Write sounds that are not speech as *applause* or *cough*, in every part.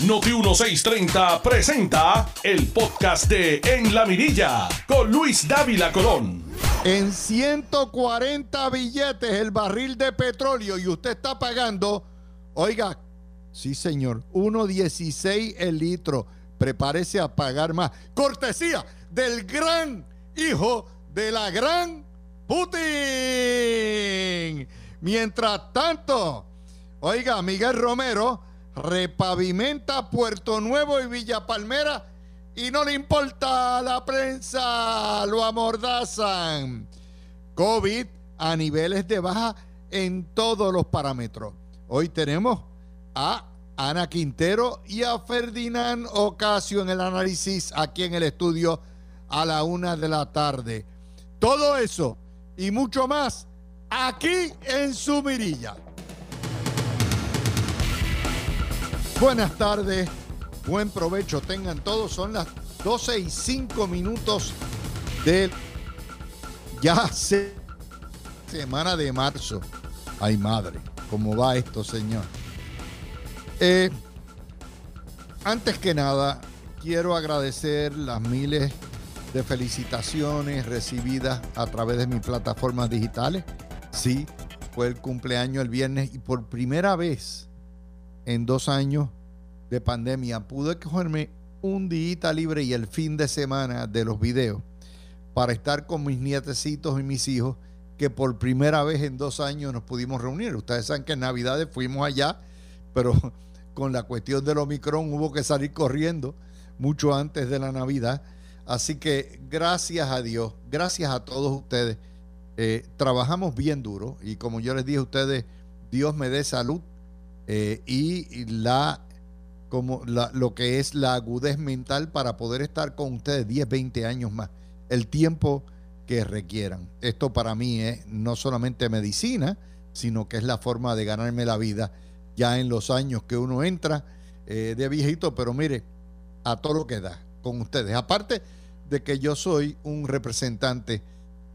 Noti 1630 presenta el podcast de En la Mirilla con Luis Dávila Colón. En 140 billetes el barril de petróleo y usted está pagando, oiga, sí señor, 1.16 el litro. Prepárese a pagar más. Cortesía del gran hijo de la gran Putin. Mientras tanto, oiga, Miguel Romero repavimenta Puerto Nuevo y Villa Palmera y no le importa a la prensa, lo amordazan. COVID a niveles de baja en todos los parámetros. Hoy tenemos a Ana Quintero y a Ferdinand Ocasio en el análisis aquí en el estudio a la una de la tarde. Todo eso y mucho más aquí en su mirilla. Buenas tardes, buen provecho tengan todos. Son las 12 y 5 minutos de ya se, semana de marzo. Ay madre, ¿cómo va esto, señor? Eh, antes que nada, quiero agradecer las miles de felicitaciones recibidas a través de mis plataformas digitales. Sí, fue el cumpleaños el viernes y por primera vez en dos años de pandemia pude cogerme un día libre y el fin de semana de los videos para estar con mis nietecitos y mis hijos que por primera vez en dos años nos pudimos reunir. Ustedes saben que en Navidades fuimos allá, pero *laughs* con la cuestión del Omicron hubo que salir corriendo mucho antes de la Navidad. Así que gracias a Dios, gracias a todos ustedes. Eh, trabajamos bien duro y como yo les dije a ustedes, Dios me dé salud eh, y la como lo que es la agudez mental para poder estar con ustedes 10, 20 años más, el tiempo que requieran. Esto para mí es no solamente medicina, sino que es la forma de ganarme la vida ya en los años que uno entra eh, de viejito, pero mire, a todo lo que da con ustedes. Aparte de que yo soy un representante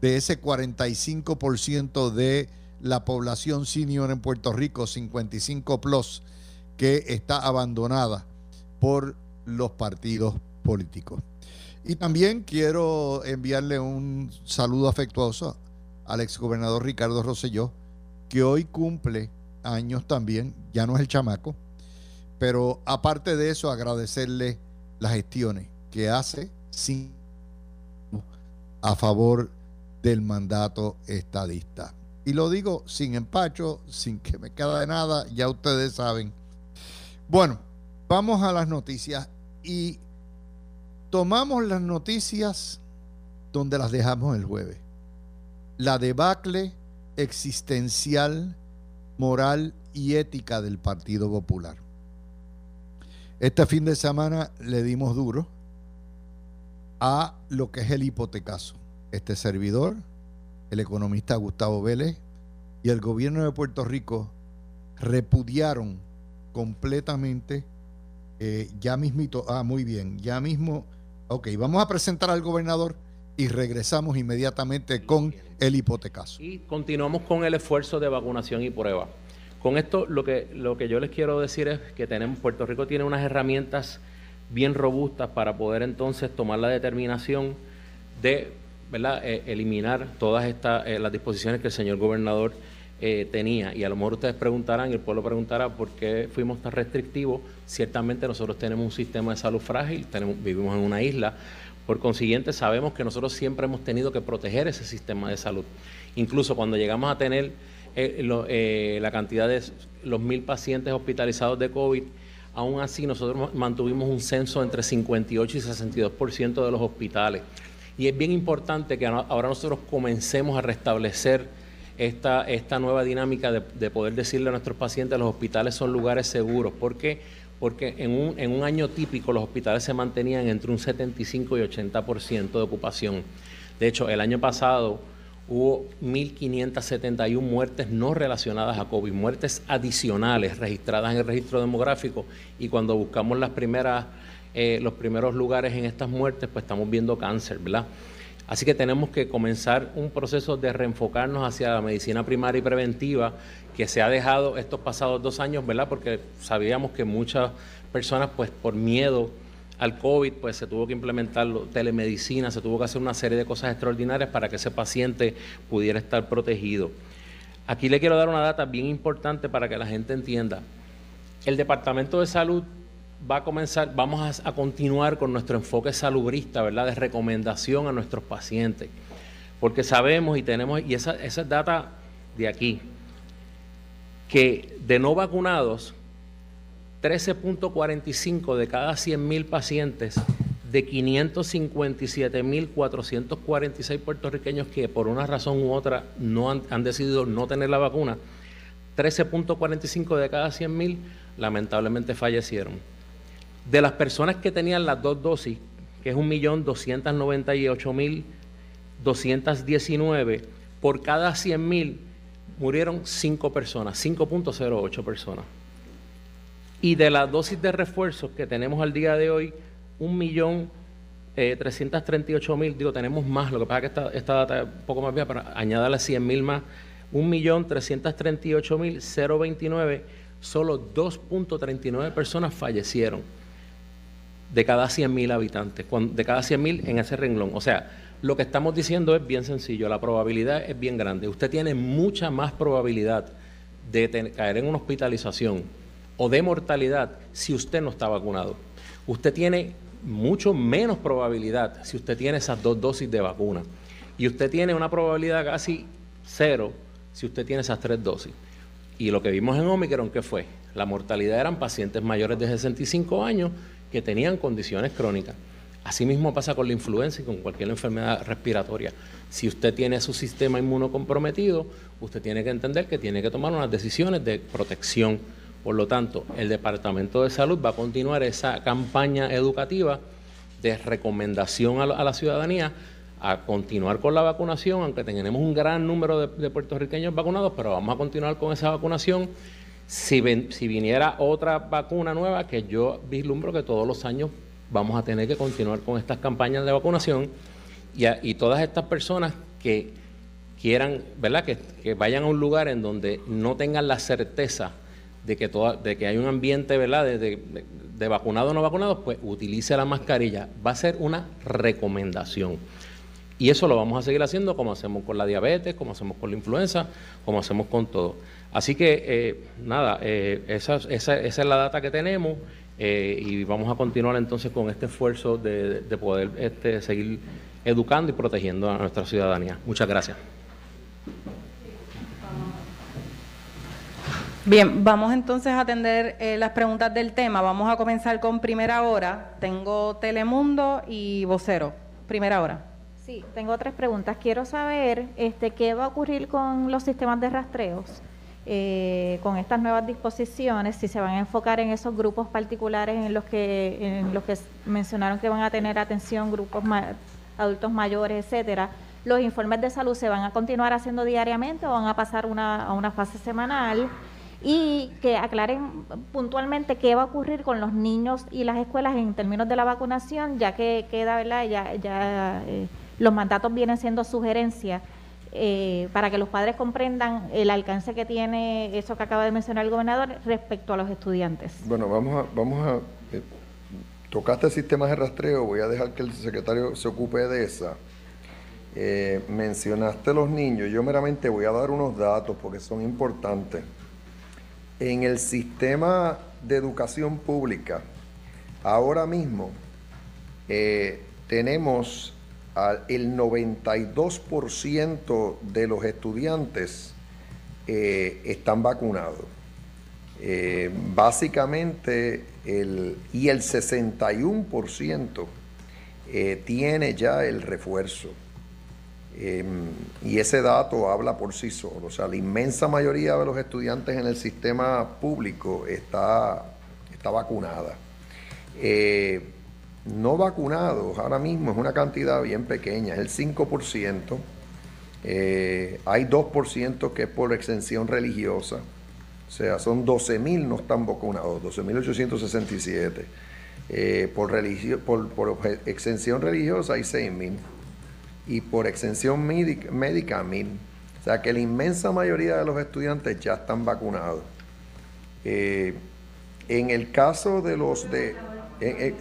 de ese 45% de la población senior en Puerto Rico, 55 plus, que está abandonada por los partidos políticos. Y también quiero enviarle un saludo afectuoso al exgobernador Ricardo Rosselló, que hoy cumple años también, ya no es el chamaco, pero aparte de eso agradecerle las gestiones que hace a favor del mandato estadista. Y lo digo sin empacho, sin que me quede de nada, ya ustedes saben. Bueno, vamos a las noticias y tomamos las noticias donde las dejamos el jueves. La debacle existencial, moral y ética del Partido Popular. Este fin de semana le dimos duro a lo que es el hipotecazo. Este servidor el economista Gustavo Vélez y el gobierno de Puerto Rico repudiaron completamente, eh, ya mismito, ah, muy bien, ya mismo, ok, vamos a presentar al gobernador y regresamos inmediatamente con el hipotecaso. Y continuamos con el esfuerzo de vacunación y prueba. Con esto lo que, lo que yo les quiero decir es que tenemos, Puerto Rico tiene unas herramientas bien robustas para poder entonces tomar la determinación de ¿verdad? Eh, eliminar todas estas eh, las disposiciones que el señor gobernador eh, tenía. Y a lo mejor ustedes preguntarán, y el pueblo preguntará por qué fuimos tan restrictivos. Ciertamente nosotros tenemos un sistema de salud frágil, vivimos en una isla. Por consiguiente, sabemos que nosotros siempre hemos tenido que proteger ese sistema de salud. Incluso cuando llegamos a tener la cantidad de los mil pacientes hospitalizados de COVID, aún así nosotros mantuvimos un censo entre 58 y 62% de los hospitales. Y es bien importante que ahora nosotros comencemos a restablecer esta, esta nueva dinámica de, poder decirle a nuestros pacientes los hospitales son lugares seguros. ¿Por qué? Porque en un, en un año típico los hospitales se mantenían entre un 75 y 80% de ocupación. De hecho, el año pasado hubo 1.571 muertes no relacionadas a COVID, muertes adicionales registradas en el registro demográfico y cuando buscamos las primeras eh, los primeros lugares en estas muertes, pues estamos viendo cáncer, ¿verdad? Así que tenemos que comenzar un proceso de reenfocarnos hacia la medicina primaria y preventiva que se ha dejado estos pasados dos años, ¿verdad? Porque sabíamos que muchas personas, pues por miedo al COVID, pues se tuvo que implementar telemedicina, se tuvo que hacer una serie de cosas extraordinarias para que ese paciente pudiera estar protegido. Aquí le quiero dar una data bien importante para que la gente entienda. El Departamento de Salud va a comenzar, vamos a, continuar con nuestro enfoque salubrista, ¿verdad? De recomendación a nuestros pacientes. Porque sabemos y tenemos, y esa, esa data de aquí, que de no vacunados, 13.45 de cada 100.000 pacientes de 557.446 puertorriqueños que por una razón u otra no han, han decidido no tener la vacuna, 13.45 de cada 100.000 lamentablemente fallecieron. De las personas que tenían las dos dosis, que es 1.298.219, por cada 100.000 murieron 5 personas, 5.08 personas. Y de la dosis de refuerzos que tenemos al día de hoy, un millón eh, mil, digo, tenemos más, lo que pasa es que esta, data es un poco más vieja, pero añádale 100 mil más, un millón mil 029, solo 2.39 personas fallecieron de cada 100 mil habitantes, de cada 100 mil en ese renglón. O sea, lo que estamos diciendo es bien sencillo, la probabilidad es bien grande. Usted tiene mucha más probabilidad de caer en una hospitalización o de mortalidad si usted no está vacunado. Usted tiene mucho menos probabilidad si usted tiene esas dos dosis de vacuna. Y usted tiene una probabilidad casi cero si usted tiene esas tres dosis. Y lo que vimos en Omicron, ¿qué fue? La mortalidad eran pacientes mayores de 65 años que tenían condiciones crónicas. Asimismo pasa con la influenza y con cualquier enfermedad respiratoria. Si usted tiene su sistema inmuno comprometido, usted tiene que entender que tiene que tomar unas decisiones de protección por lo tanto, el Departamento de Salud va a continuar esa campaña educativa de recomendación a la, ciudadanía a continuar con la vacunación, aunque tenemos un gran número de, puertorriqueños vacunados, pero vamos a continuar con esa vacunación. Si, si viniera otra vacuna nueva, que yo vislumbro que todos los años vamos a tener que continuar con estas campañas de vacunación y, y todas estas personas que quieran, ¿verdad? Que, vayan a un lugar en donde no tengan la certeza de que, toda, de que hay un ambiente ¿verdad? De, de, vacunados o no vacunados, pues utilice la mascarilla. Va a ser una recomendación. Y eso lo vamos a seguir haciendo como hacemos con la diabetes, como hacemos con la influenza, como hacemos con todo. Así que, eh, nada, eh, esa, esa, es la data que tenemos eh, y vamos a continuar entonces con este esfuerzo de, de poder este, seguir educando y protegiendo a nuestra ciudadanía. Muchas gracias. Bien, vamos entonces a atender las preguntas del tema. Vamos a comenzar con primera hora. Tengo Telemundo y Vocero. Primera hora. Sí, tengo tres preguntas. Quiero saber este, qué va a ocurrir con los sistemas de rastreos, eh, con estas nuevas disposiciones, si se van a enfocar en esos grupos particulares en los que, en los que mencionaron que van a tener atención, grupos adultos mayores, etcétera. Los informes de salud se van a continuar haciendo diariamente o van a pasar una, a una fase semanal y que aclaren puntualmente qué va a ocurrir con los niños y las escuelas en términos de la vacunación, ya que queda, ¿verdad? Ya, ya eh, los mandatos vienen siendo sugerencias eh, para que los padres comprendan el alcance que tiene eso que acaba de mencionar el gobernador respecto a los estudiantes. Bueno, vamos a, vamos a eh, tocaste sistemas de rastreo, voy a dejar que el secretario se ocupe de esa. mencionaste los niños, yo meramente voy a dar unos datos porque son importantes. En el sistema de educación pública, ahora mismo eh, tenemos el 92% de los estudiantes eh, están vacunados. Eh, básicamente, el, y el 61% tiene ya el refuerzo. Em, y ese dato habla por sí solo. O sea, la inmensa mayoría de los estudiantes en el sistema público está, está vacunada. Eh, no vacunados ahora mismo es una cantidad bien pequeña, es el 5%. Eh, hay 2% que es por exención religiosa. O sea, son 12.000 no están vacunados, 12.867. Eh, por, por, por exención religiosa hay 6.000 y por extensión médica, médica mil. O sea que la inmensa mayoría de los estudiantes ya están vacunados. Eh, en el caso de los de... Que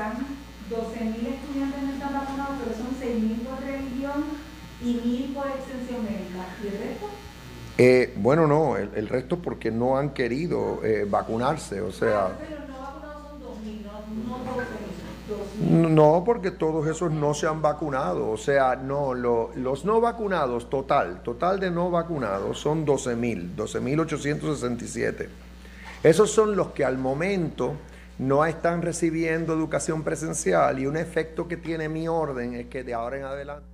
están 12.000 estudiantes no están vacunados, pero son 6.000 por religión y 1.000 por extensión médica. ¿Y el resto? Eh, bueno, no, el, el, resto porque no han querido eh, vacunarse, o sea... Pero no vacunados son 2.000, no, no 12.000. No, porque todos esos no se han vacunado. O sea, no, lo, los no vacunados, total, total de no vacunados son 12.000, 12.867. Esos son los que al momento no están recibiendo educación presencial y un efecto que tiene mi orden es que de ahora en adelante...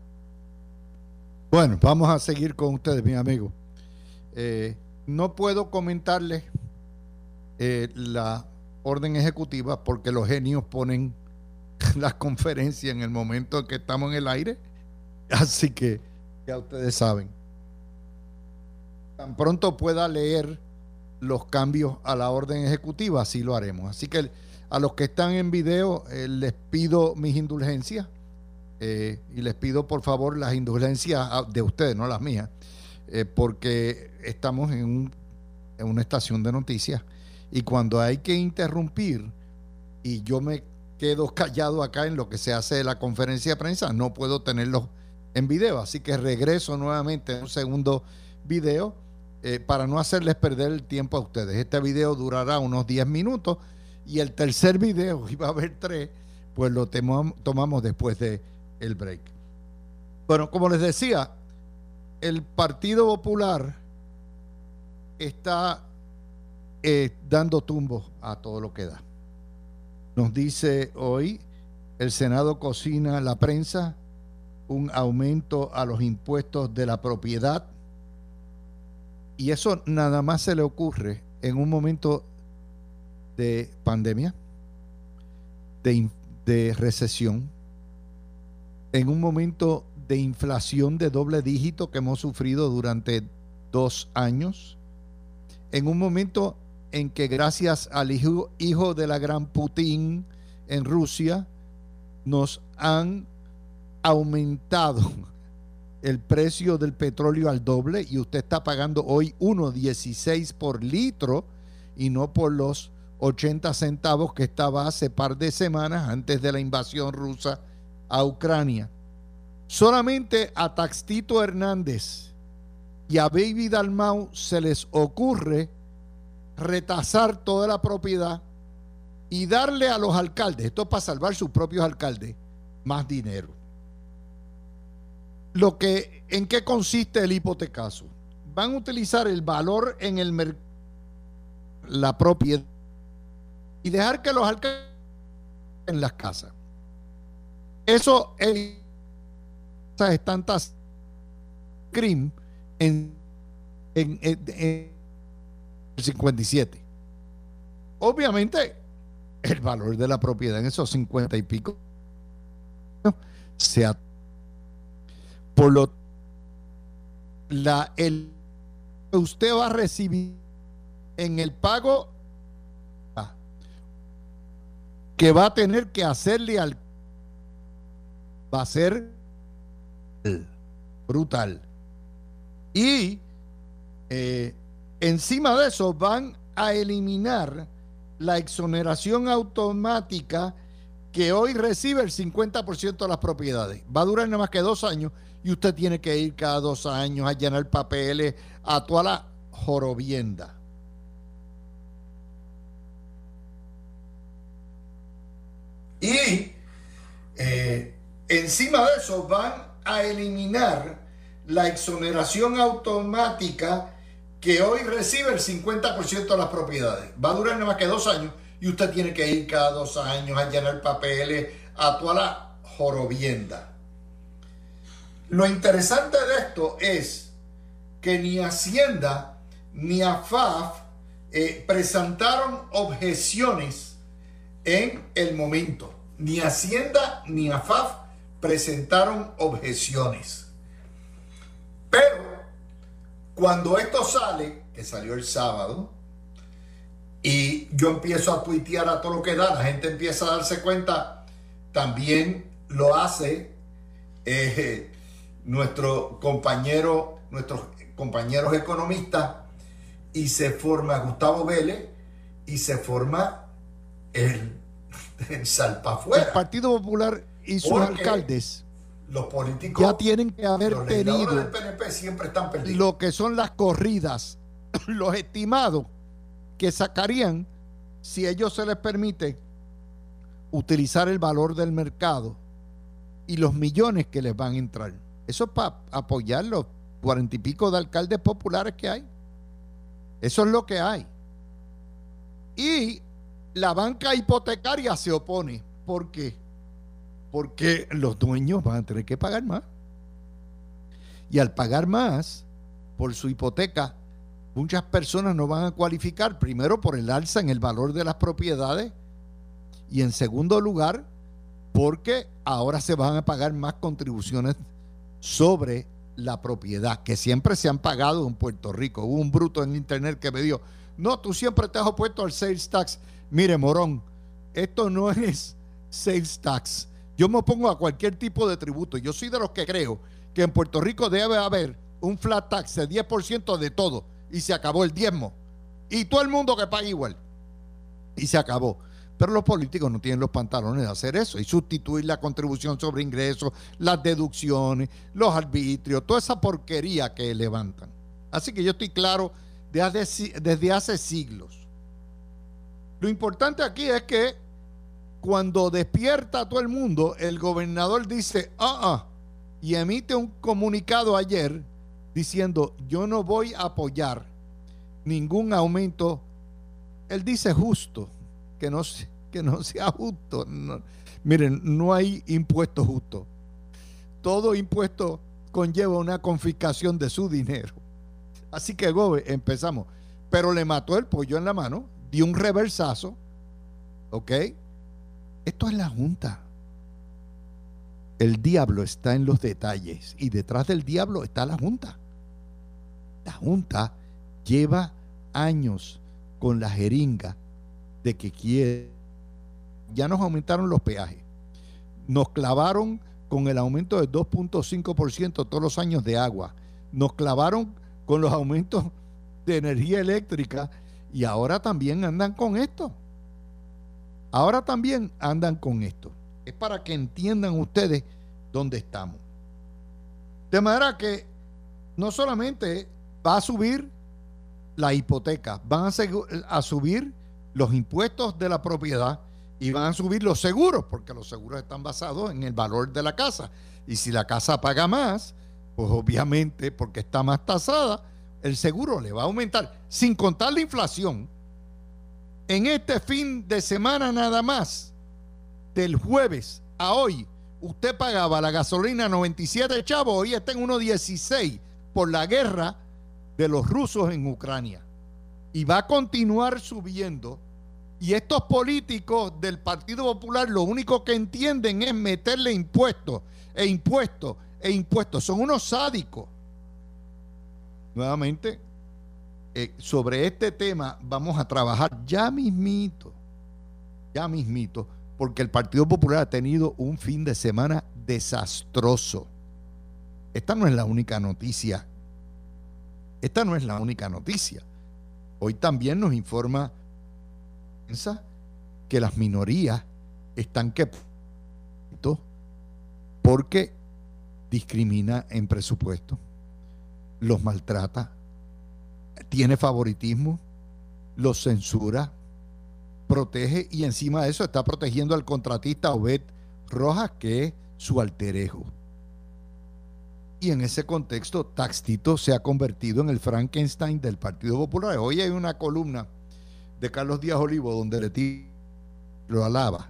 Bueno, vamos a seguir con ustedes, mi amigo. Eh, no puedo comentarles eh, la orden ejecutiva porque los genios ponen *laughs* las conferencias en el momento en que estamos en el aire. Así que ya ustedes saben. Tan pronto pueda leer los cambios a la orden ejecutiva, así lo haremos. Así que a los que están en video eh, les pido mis indulgencias eh, y les pido por favor las indulgencias de ustedes, no las mías, eh, porque estamos en, en una estación de noticias y cuando hay que interrumpir y yo me quedo *laughs* callado acá en lo que se hace de la conferencia de prensa, no puedo tenerlo en video, así que regreso nuevamente en un segundo video eh, para no hacerles perder el tiempo a ustedes. Este video durará unos 10 minutos y el tercer video, *laughs* iba a haber tres, pues lo tomamos después del el break. Bueno, como les decía, el Partido Popular está eh, dando tumbos a todo lo que da. Nos dice hoy, el Senado cocina la prensa un aumento a los impuestos de la propiedad. Y eso nada más se le ocurre en un momento de pandemia, de, recesión, en un momento de inflación de doble dígito que hemos sufrido durante dos años, en un momento en que gracias al hijo de la gran Putin en Rusia, nos han aumentado el precio del petróleo al doble y usted está pagando hoy 1.16 por litro y no por los 80 centavos que estaba hace par de semanas antes de la invasión rusa a Ucrania. Solamente a Taxito Hernández y a Baby Dalmau se les ocurre retasar toda la propiedad y darle a los alcaldes, esto para salvar sus propios alcaldes, más dinero. Lo que, ¿En qué consiste el hipotecaso? Van a utilizar el valor en el mercado, la propiedad, y dejar que los alcaldes en las casas. Eso es tantas crimen en, en, en 57. Obviamente, el valor de la propiedad en esos 50 y pico se por lo la el usted va a recibir en el pago que va a tener que hacerle al va a ser brutal y eh, Encima de eso van a eliminar la exoneración automática que hoy recibe el 50% de las propiedades. Va a durar nada más que dos años y usted tiene que ir cada dos años a llenar papeles, a toda la jorobienda. Y eh, encima de eso van a eliminar la exoneración automática que hoy recibe el 50% de las propiedades. Va a durar nada más que dos años y usted tiene que ir cada dos años a llenar papeles, a toda la jorobienda. Lo interesante de esto es que ni Hacienda ni AFAF eh, presentaron objeciones en el momento. Ni Hacienda ni AFAF presentaron objeciones. Pero cuando esto sale, que salió el sábado, y yo empiezo a tuitear a todo lo que da, la gente empieza a darse cuenta, también lo hace eh, nuestro compañero, nuestros compañeros economistas, y se forma Gustavo Vélez y se forma el, *laughs* el Salpafuera. El Partido Popular y sus Porque alcaldes Los políticos ya tienen que haber los tenido del PNP siempre están perdidos. lo que son las corridas, *clears throat* los estimados que sacarían si ellos se les permite utilizar el valor del mercado y los millones que les van a entrar. Eso es para apoyar los cuarenta y pico de alcaldes populares que hay. Eso es lo que hay. Y la banca hipotecaria se opone. ¿Por qué? Porque los dueños van a tener que pagar más. Y al pagar más por su hipoteca, muchas personas no van a cualificar, primero por el alza en el valor de las propiedades y en segundo lugar, porque ahora se van a pagar más contribuciones sobre la propiedad, que siempre se han pagado en Puerto Rico. Hubo un bruto en internet que me dijo, no, tú siempre te has opuesto al sales tax. Mire, morón, esto no *laughs* es sales tax. Yo me opongo a cualquier tipo de tributo. Yo soy de los que creo que en Puerto Rico debe haber un flat tax de 10% de todo y se acabó el diezmo. Y todo el mundo que pague igual. Y se acabó. Pero los políticos no tienen los pantalones de hacer eso y sustituir la contribución sobre ingresos, las deducciones, los arbitrios, toda esa porquería que levantan. Así que yo estoy claro desde, hace siglos. Lo importante aquí es que cuando despierta a todo el mundo, el gobernador dice, ah, ah, y emite un comunicado ayer diciendo, yo no voy a apoyar ningún aumento. Él dice justo, que no, que no sea justo. Miren, no hay impuesto justo. Todo impuesto conlleva una confiscación de su dinero. Así que, Gobe, empezamos. Pero le mató el pollo en la mano, dio un reversazo. ¿Ok? Esto es la Junta. El diablo está en los detalles y detrás del diablo está la Junta. La Junta lleva años con la jeringa de que quiere. Ya nos aumentaron los peajes. Nos clavaron con el aumento del 2.5% todos los años de agua. Nos clavaron con los aumentos de energía eléctrica y ahora también andan con esto. Ahora también andan con esto. Es para que entiendan ustedes dónde estamos. De manera que no solamente va a subir la hipoteca, van a, a subir los impuestos de la propiedad y van a subir los seguros, porque los seguros están basados en el valor de la casa. Y si la casa paga más, pues obviamente, porque está más tasada, el seguro le va a aumentar, sin contar la inflación. En este fin de semana nada más, del jueves a hoy, usted pagaba la gasolina 97 chavos, hoy está en 1.16 por la guerra de los rusos en Ucrania. Y va a continuar subiendo. Y estos políticos del Partido Popular lo único que entienden es meterle impuestos e impuestos e impuestos. Son unos sádicos. Nuevamente, eh, sobre este tema vamos a trabajar ya mismito, ya mismito, porque el Partido Popular ha tenido un fin de semana desastroso. Esta no es la única noticia. Esta no es la única noticia. Hoy también nos informa que las minorías están que porque discrimina en presupuesto, los maltrata, tiene favoritismo, los censura, protege y encima de eso está protegiendo al contratista Obed Rojas, que es su alterejo. Y en ese contexto, Taxito se ha convertido en el Frankenstein del Partido Popular. Hoy hay una columna de Carlos Díaz Olivo donde le lo alaba,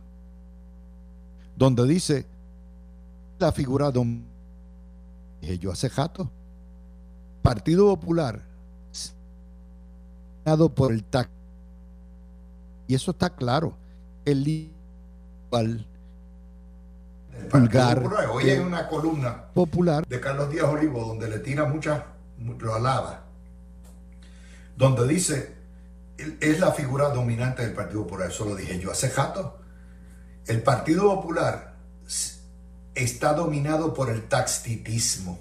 donde dice la figura don yo hace jato Partido Popular por el TAC y eso está claro el vulgar hoy hay una columna popular de Carlos Díaz Olivo donde le tira muchas lo alaba donde dice es la figura dominante del Partido Popular, eso lo dije yo hace jato. El Partido Popular está dominado por el taxtitismo.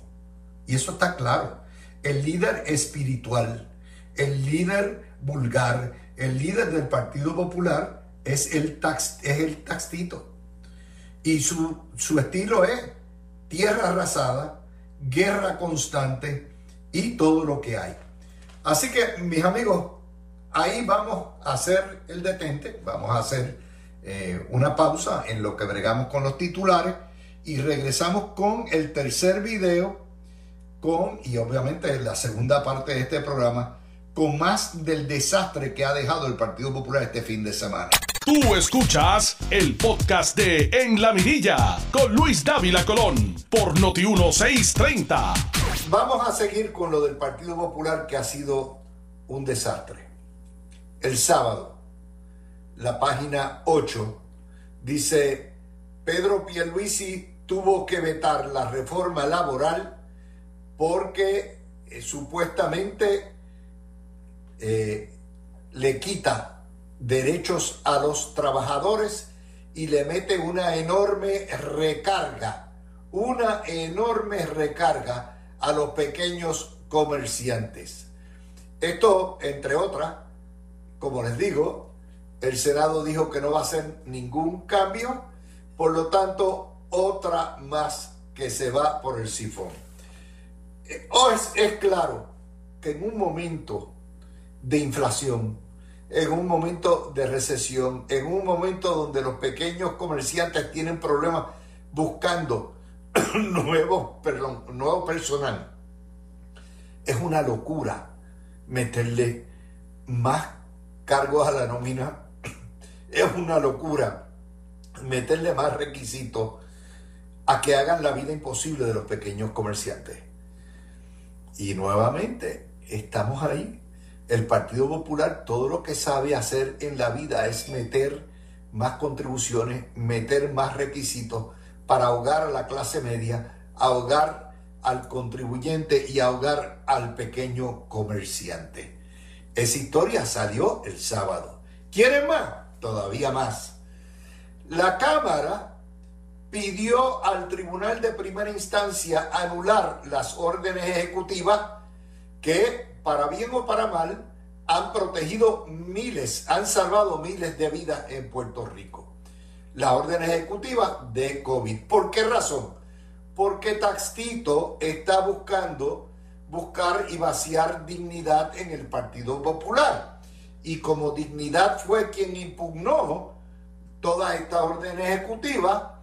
Y eso está claro. El líder espiritual, el líder vulgar, el líder del Partido Popular es el, tax, es el. Y su, su estilo es tierra arrasada, guerra constante y todo lo que hay. Así que, mis amigos, ahí vamos a hacer el detente, vamos a hacer eh, una pausa en lo que bregamos con los titulares y regresamos con el tercer video, con, y obviamente la segunda parte de este programa, con más del desastre que ha dejado el Partido Popular este fin de semana. Tú escuchas el podcast de En la Mirilla con Luis Dávila Colón por Noti 1630. Vamos a seguir con lo del Partido Popular que ha sido un desastre. El sábado, la página 8 dice Pedro Pierluisi tuvo que vetar la reforma laboral porque eh, supuestamente eh, le quita derechos a los trabajadores y le mete una enorme recarga, una enorme recarga a los pequeños comerciantes. Esto, entre otras, como les digo, el Senado dijo que no va a hacer ningún cambio, por lo tanto, otra más que se va por el sifón. Eh, es claro que en un momento de inflación, en un momento de recesión, en un momento donde los pequeños comerciantes tienen problemas buscando *clears throat* nuevo, perdón, nuevo personal, es una locura meterle más cargos a la nómina, es una locura meterle más requisitos a que hagan la vida imposible de los pequeños comerciantes. Y nuevamente, estamos ahí el Partido Popular todo lo que sabe hacer en la vida es meter más contribuciones, meter más requisitos para ahogar a la clase media, ahogar al contribuyente y ahogar al pequeño comerciante. Esa historia salió el sábado. ¿Quieren más? Todavía más. La Cámara pidió al Tribunal de Primera Instancia anular las órdenes ejecutivas que para bien o para mal, han protegido miles, han salvado miles de vidas en Puerto Rico. La orden ejecutiva de COVID. ¿Por qué razón? Porque Taxito está buscando buscar y vaciar dignidad en el Partido Popular. Y como dignidad fue quien impugnó toda esta orden ejecutiva,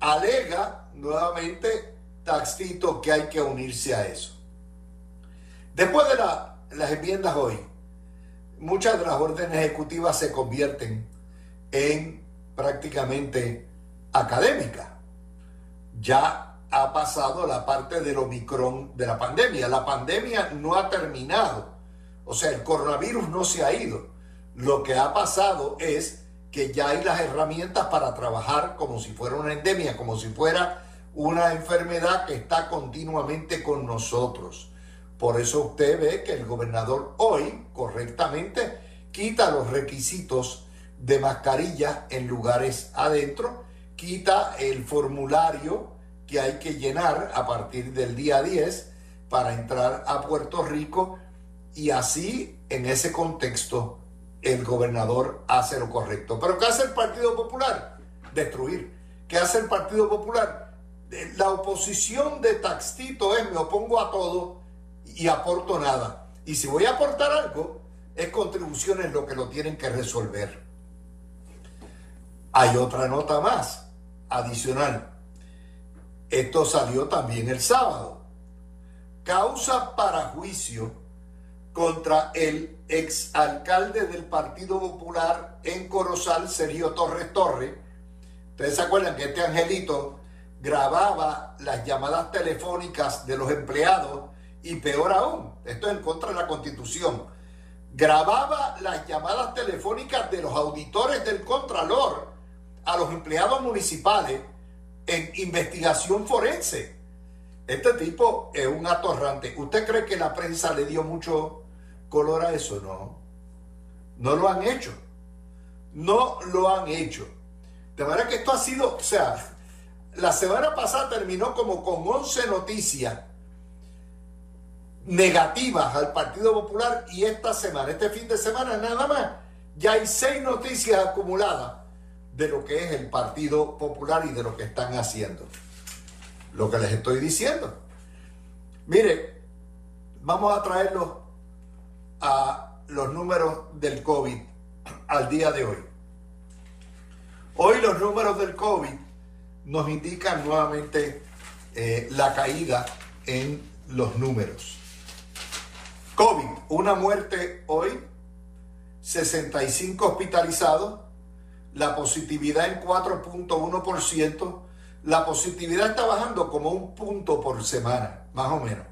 alega nuevamente Taxito que hay que unirse a eso. Después de las enmiendas hoy, muchas de las órdenes ejecutivas se convierten en prácticamente académicas. Ya ha pasado la parte del Omicron de la pandemia. La pandemia no ha terminado. O sea, el coronavirus no se ha ido. Lo que ha pasado es que ya hay las herramientas para trabajar como si fuera una endemia, como si fuera una enfermedad que está continuamente con nosotros. Por eso usted ve que el gobernador hoy correctamente quita los requisitos de mascarilla en lugares adentro, quita el formulario hay que llenar a partir del día 10 para entrar a Puerto Rico y así en ese contexto el gobernador hace lo correcto. Pero ¿qué hace el Partido Popular? Destruir. ¿Qué hace el Partido Popular? La oposición de Taxito es me opongo a todo y aporto nada. Y si voy a aportar algo, es contribuciones lo que lo tienen que resolver. Hay otra nota más, adicional. Esto salió también el sábado. Causa para juicio contra el exalcalde del Partido Popular en Corozal, Sergio Torres Torres. Ustedes se acuerdan que este angelito grababa las llamadas telefónicas de los empleados y peor aún, esto es en contra de la constitución, grababa las llamadas telefónicas de los auditores del Contralor a los empleados municipales en investigación forense. Este tipo es un atorrante. ¿Usted cree que la prensa le dio mucho color a eso? No. No lo han hecho. No lo han hecho. De manera que esto ha sido, o sea, la semana pasada terminó como con 11 noticias negativas al Partido Popular y esta semana, este fin de semana nada más, ya hay seis noticias acumuladas de lo que es el Partido Popular y de lo que están haciendo. Lo que les estoy diciendo. Mire, vamos a traerlo a los números del COVID al día de hoy. Hoy los números del COVID nos indican nuevamente eh, la caída en los números. COVID, una muerte hoy, 65 hospitalizados, la positividad en 4.1%, la positividad está bajando como un punto por semana, más o menos.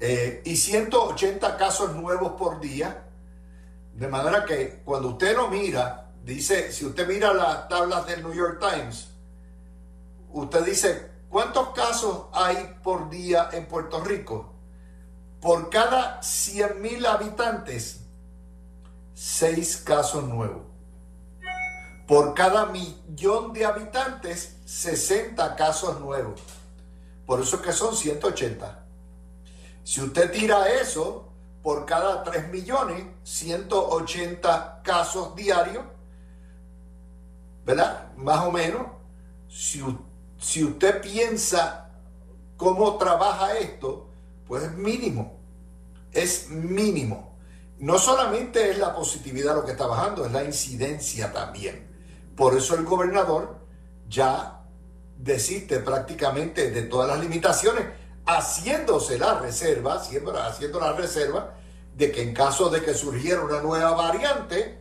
Eh, y 180 casos nuevos por día, de manera que cuando usted lo mira, dice, si usted mira las tablas del New York Times, usted dice, ¿cuántos casos hay por día en Puerto Rico? Por cada 100 mil habitantes, 6 casos nuevos. Por cada millón de habitantes, 60 casos nuevos. Por eso que son 180. Si usted tira eso por cada 3 millones, 180 casos diarios, ¿verdad? Más o menos. Si, si usted piensa cómo trabaja esto, pues es mínimo. Es mínimo. No solamente es la positividad lo que está bajando, es la incidencia también. Por eso el gobernador ya desiste prácticamente de todas las limitaciones, haciéndose la reserva, haciendo la reserva de que en caso de que surgiera una nueva variante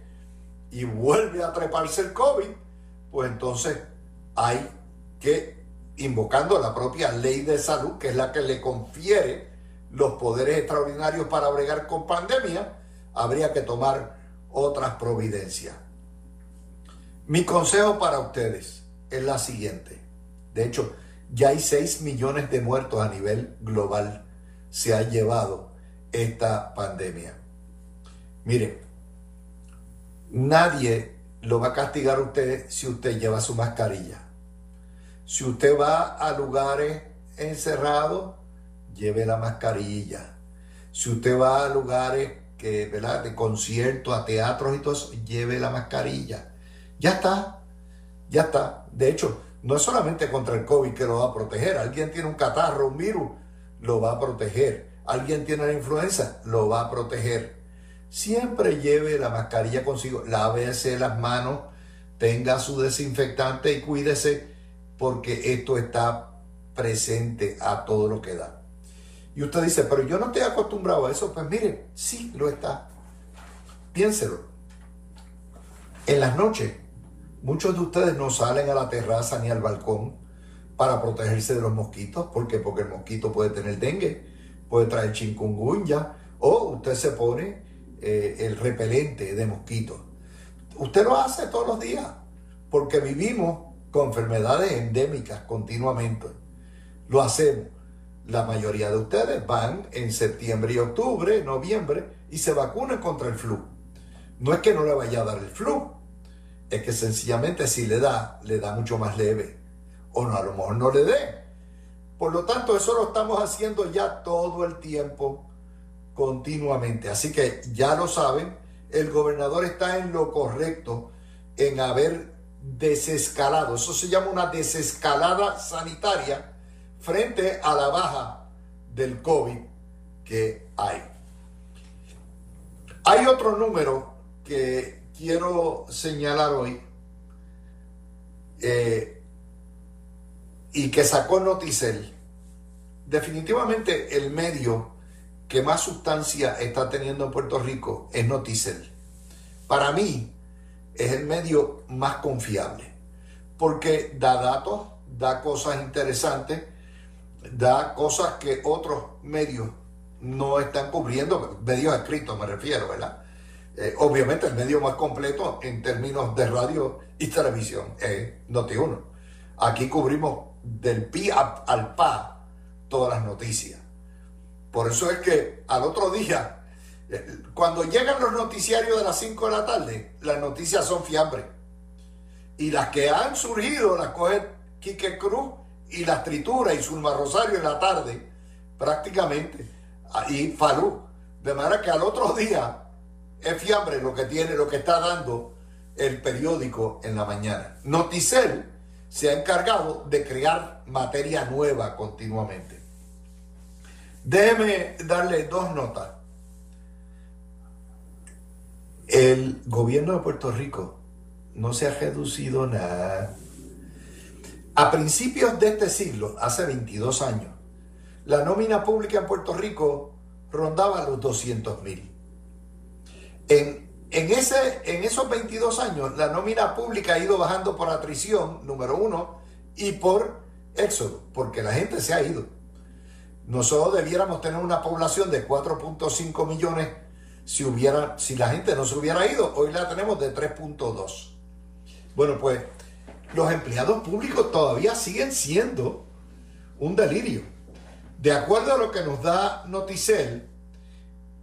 y vuelve a treparse el COVID, pues entonces hay que, invocando la propia ley de salud, que es la que le confiere los poderes extraordinarios para bregar con pandemia, habría que tomar otras providencias. Mi consejo para ustedes es la siguiente. De hecho, ya hay 6 millones de muertos a nivel global. Se ha llevado esta pandemia. Mire, nadie lo va a castigar a usted si usted lleva su mascarilla. Si usted va a lugares encerrados, lleve la mascarilla. Si usted va a lugares que, ¿verdad? de conciertos, a teatros y todo eso, lleve la mascarilla. Ya está, ya está. De hecho, no es solamente contra el COVID que lo va a proteger. Alguien tiene un catarro, un virus, lo va a proteger. Alguien tiene la influenza, lo va a proteger. Siempre lleve la mascarilla consigo, lávese las manos, tenga su desinfectante y cuídese porque esto está presente a todo lo que da. Y usted dice, pero yo no estoy acostumbrado a eso. Pues mire, sí lo está. Piénselo. En las noches, muchos de ustedes no salen a la terraza ni al balcón para protegerse de los mosquitos. Porque el mosquito puede tener dengue, puede traer chikungunya, o usted se pone eh, el repelente de mosquitos. Usted lo hace todos los días, porque vivimos con enfermedades endémicas continuamente. Lo hacemos. La mayoría de ustedes van en septiembre y octubre, noviembre, y se vacunan contra el flu. No es que no le vaya a dar el flu, es que sencillamente si le da, le da mucho más leve. O no, a lo mejor no le dé. Por lo tanto, eso lo estamos haciendo ya todo el tiempo, continuamente. Así que ya lo saben, el gobernador está en lo correcto en haber desescalado. Eso se llama una desescalada sanitaria frente a la baja del COVID que hay. Hay otro número que quiero señalar hoy eh, y que sacó Noticel. Definitivamente el medio que más sustancia está teniendo en Puerto Rico es Noticel. Para mí es el medio más confiable porque da datos, da cosas interesantes da cosas que otros medios no están cubriendo, medios escritos me refiero, ¿verdad? Eh, obviamente el medio más completo en términos de radio y televisión es Noti1. Aquí cubrimos del pi al pa todas las noticias. Por eso es que al otro día, eh, cuando llegan los noticiarios de las 5 de la tarde, las noticias son fiambres. Y las que han surgido las coge Quique Cruz y las trituras y Zulma Rosario en la tarde, prácticamente, y Falú. De manera que al otro día es fiambre lo que tiene, lo que está dando el periódico en la mañana. Noticel se ha encargado de crear materia nueva continuamente. Déjeme darle dos notas. El gobierno de Puerto Rico no se ha reducido nada. A principios de este siglo, hace 22 años, la nómina pública en Puerto Rico rondaba los 200 mil. En, en, ese, en esos 22 años, la nómina pública ha ido bajando por atrición, número uno, y por éxodo, porque la gente se ha ido. Nosotros debiéramos tener una población de 4.5 millones si, hubiera, si la gente no se hubiera ido. Hoy la tenemos de 3.2. Bueno, pues los empleados públicos todavía siguen siendo un delirio. De acuerdo a lo que nos da Noticel,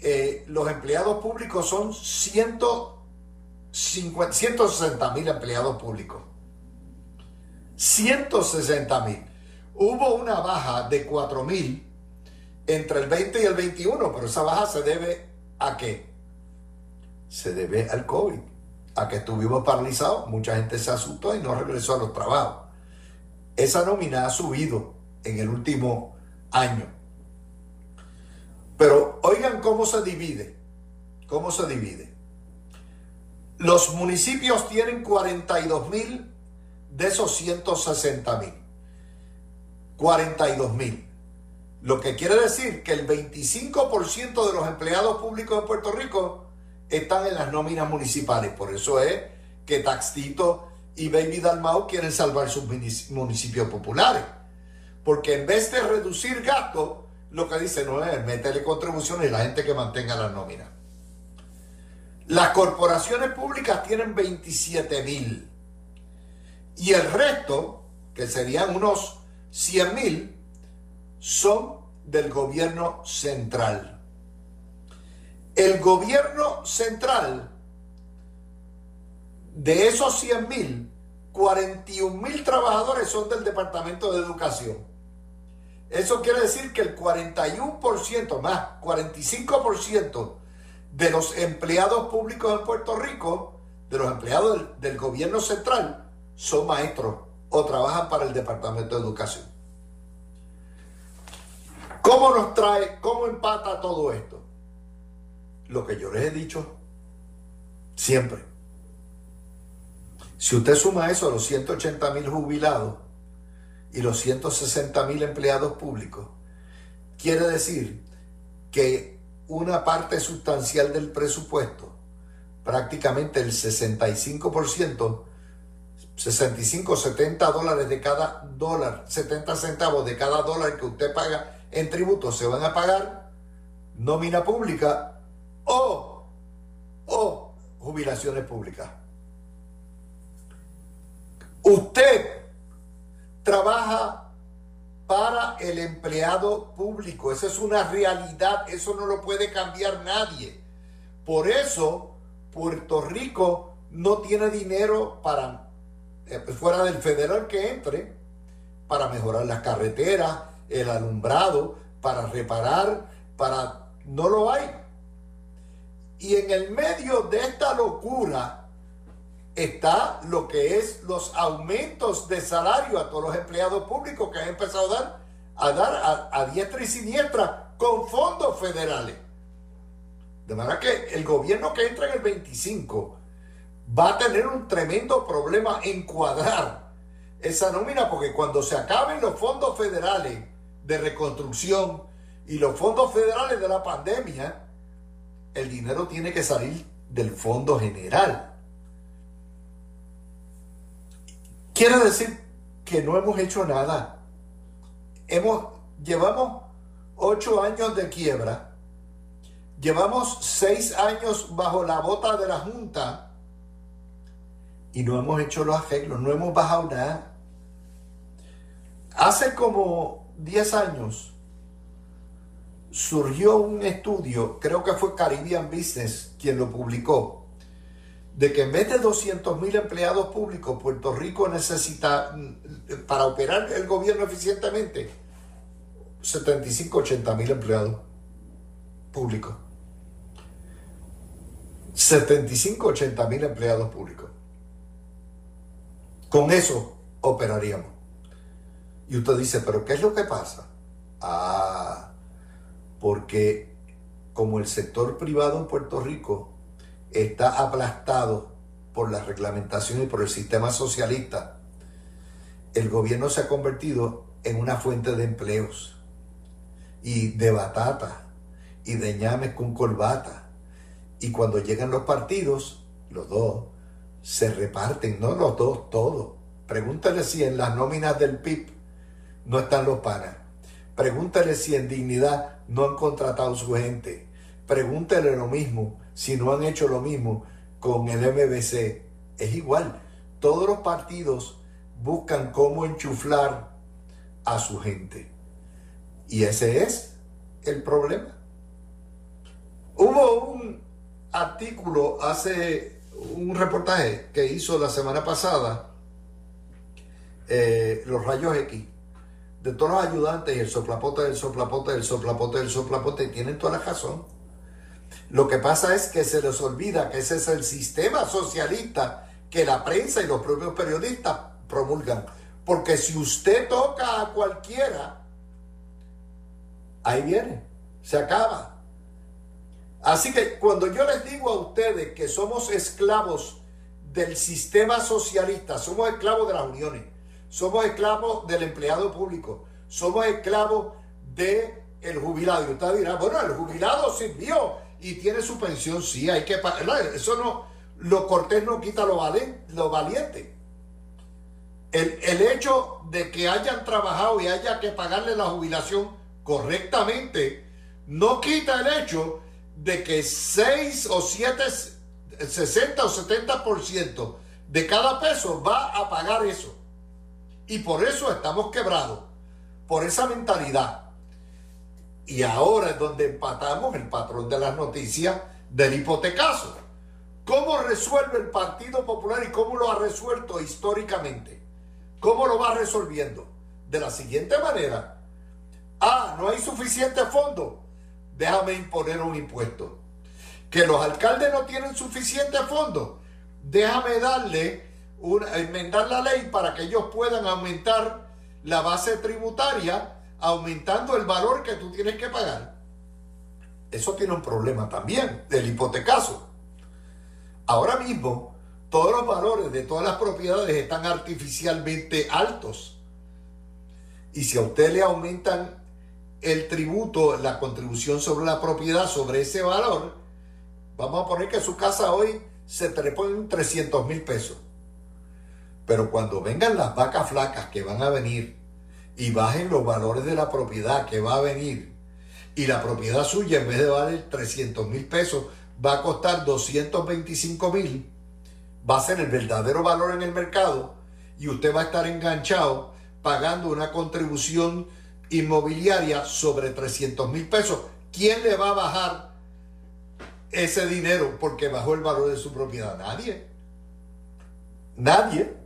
eh, los empleados públicos son 160 mil empleados públicos. 160 mil. Hubo una baja de 4 mil entre el 20 y el 21, pero esa baja se debe a qué? Se debe al COVID, a que estuvimos paralizados, mucha gente se asustó y no regresó a los trabajos. Esa nómina ha subido en el último año. Pero oigan cómo se divide. ¿Cómo se divide? Los municipios tienen 42 mil de esos 160 mil. 42 mil. Lo que quiere decir que el 25% de los empleados públicos de Puerto Rico están en las nóminas municipales. Por eso es que Taxito y Baby Dalmau quieren salvar sus municipios populares. Porque en vez de reducir gastos, lo que dice no es meterle contribuciones a la gente que mantenga las nóminas. Las corporaciones públicas tienen 27 mil. Y el resto, que serían unos 100 mil, son del gobierno central. El gobierno central, de esos 100 mil, 41 mil trabajadores son del Departamento de Educación. Eso quiere decir que el 41% más, 45% de los empleados públicos en Puerto Rico, de los empleados del, del gobierno central, son maestros o trabajan para el Departamento de Educación. ¿Cómo nos trae, cómo empata todo esto? Lo que yo les he dicho siempre. Si usted suma eso a los 180 mil jubilados y los 160 mil empleados públicos, quiere decir que una parte sustancial del presupuesto, prácticamente el 65%, 65, 70 dólares de cada dólar, 70 centavos de cada dólar que usted paga en tributos se van a pagar nómina pública o, o jubilaciones públicas. Usted trabaja para el empleado público. Esa es una realidad. Eso no lo puede cambiar nadie. Por eso Puerto Rico no tiene dinero para eh, fuera del federal que entre para mejorar las carreteras, el alumbrado, para reparar, para... No lo hay. Y en el medio de esta locura está lo que es los aumentos de salario a todos los empleados públicos que han empezado a dar a, dar a, diestra y siniestra con fondos federales. De manera que el gobierno que entra en el 25 va a tener un tremendo problema en cuadrar esa nómina, porque cuando se acaben los fondos federales de reconstrucción y los fondos federales de la pandemia, el dinero tiene que salir del fondo general. Quiere decir que no hemos hecho nada. Hemos, llevamos ocho años de quiebra, llevamos seis años bajo la bota de la Junta y no hemos hecho los arreglos, no hemos bajado nada. Hace como 10 años surgió un estudio, creo que fue Caribbean Business quien lo publicó, de que en vez de 200 mil empleados públicos, Puerto Rico necesita, mm, para operar el gobierno eficientemente, 75, 80 mil empleados públicos. 75, 80 mil empleados públicos. Con eso operaríamos. Y usted dice, pero ¿qué es lo que pasa? Ah, porque como el sector privado en Puerto Rico está aplastado por la reglamentación y por el sistema socialista, el gobierno se ha convertido en una fuente de empleos y de batata y de ñames con corbata. Y cuando llegan los partidos, los dos, se reparten, no los dos, todos. Pregúntale si en las nóminas del PIB no están los panas. Pregúntale si en dignidad no han contratado su gente. Pregúntale lo mismo si no han hecho lo mismo con el MBC. Es igual. Todos los partidos buscan cómo enchuflar a su gente. Y ese es el problema. Hubo un artículo hace un reportaje que hizo la semana pasada eh, los rayos X de todos los ayudantes y el soplapote del soplapote del soplapote del soplapote tienen toda la razón. Lo que pasa es que se les olvida que ese es el sistema socialista que la prensa y los propios periodistas promulgan. Porque si usted toca a cualquiera, ahí viene, se acaba. Así que cuando yo les digo a ustedes que somos esclavos del sistema socialista, somos esclavos de las uniones, somos esclavos del empleado público, somos esclavos del el jubilado. Y usted dirá, bueno, el jubilado sirvió y tiene su pensión, sí, hay que pagar. Eso no, lo cortés no quita lo, lo valiente. El, el hecho de que hayan trabajado y haya que pagarle la jubilación correctamente, no quita el hecho de que 6 o 7, 60 o 70% de cada peso va a pagar eso. Y por eso estamos quebrados, por esa mentalidad. Y ahora es donde empatamos el patrón de las noticias del hipotecazo. ¿Cómo resuelve el Partido Popular y cómo lo ha resuelto históricamente? ¿Cómo lo va resolviendo? De la siguiente manera. Ah, no hay suficiente fondo. Déjame imponer un impuesto. Que los alcaldes no tienen suficiente fondo. Déjame darle, una, enmendar la ley para que ellos puedan aumentar la base tributaria aumentando el valor que tú tienes que pagar. Eso tiene un problema también del hipotecazo. Ahora mismo, todos los valores de todas las propiedades están artificialmente altos. Y si a usted le aumentan el tributo, la contribución sobre la propiedad, sobre ese valor, vamos a poner que su casa hoy se trepó en 300 mil pesos. Pero cuando vengan las vacas flacas que van a venir y bajen los valores de la propiedad que va a venir y la propiedad suya en vez de valer 300 mil pesos va a costar 225 mil, va a ser el verdadero valor en el mercado y usted va a estar enganchado pagando una contribución inmobiliaria sobre 300 mil pesos. ¿Quién le va a bajar ese dinero porque bajó el valor de su propiedad? Nadie. Nadie.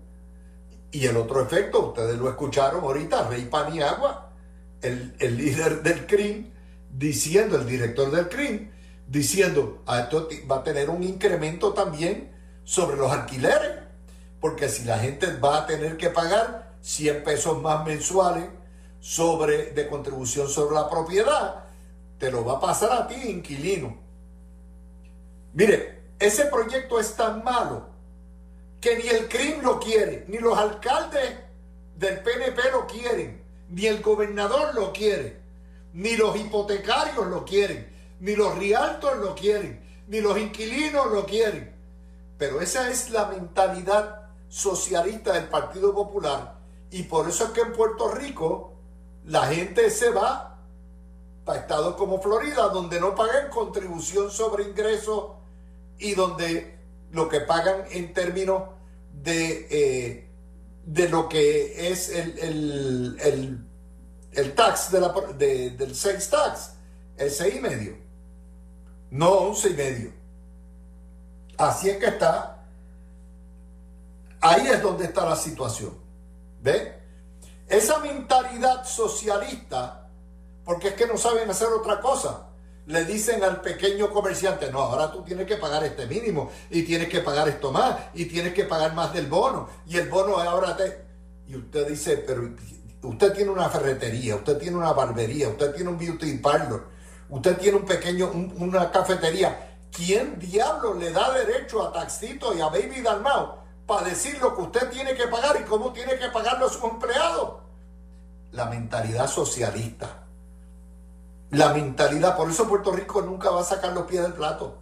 Y el otro efecto, ustedes lo escucharon ahorita, Rey Paniagua, el, el líder del CRIM, diciendo, el director del CRIM, diciendo, a ah, esto va a tener un incremento también sobre los alquileres, porque si la gente va a tener que pagar 100 pesos más mensuales sobre, de contribución sobre la propiedad, te lo va a pasar a ti, inquilino. Mire, ese proyecto es tan malo que ni el CRIM lo quiere, ni los alcaldes del PNP lo quieren, ni el gobernador lo quiere, ni los hipotecarios lo quieren, ni los rialtos lo quieren, ni los inquilinos lo quieren. Pero esa es la mentalidad socialista del Partido Popular y por eso es que en Puerto Rico la gente se va para estados como Florida, donde no pagan contribución sobre ingresos y donde lo que pagan en términos de, eh, de lo que es el, el, tax de la, del sales tax, el 6,5, no 11,5. Así es que está Ahí es donde está la situación. ¿Ve? Esa mentalidad socialista, porque es que no saben hacer otra cosa. Le dicen al pequeño comerciante, no, ahora tú tienes que pagar este mínimo y tienes que pagar esto más y tienes que pagar más del bono y el bono ahora te... Y usted dice, pero usted tiene una ferretería, usted tiene una barbería, usted tiene un beauty parlor, usted tiene un pequeño, una cafetería. ¿Quién diablo le da derecho a Taxito y a Baby Dalmao para decir lo que usted tiene que pagar y cómo tiene que pagarlo a sus empleados? La mentalidad socialista. La mentalidad. Por eso Puerto Rico nunca va a sacar los pies del plato.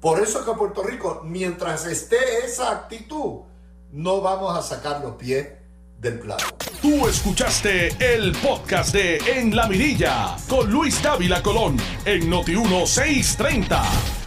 Por eso que Puerto Rico, mientras esté esa actitud, no vamos a sacar los pies del plato. Tú escuchaste el podcast de En la Mirilla con Luis Dávila Colón en Noti 1630.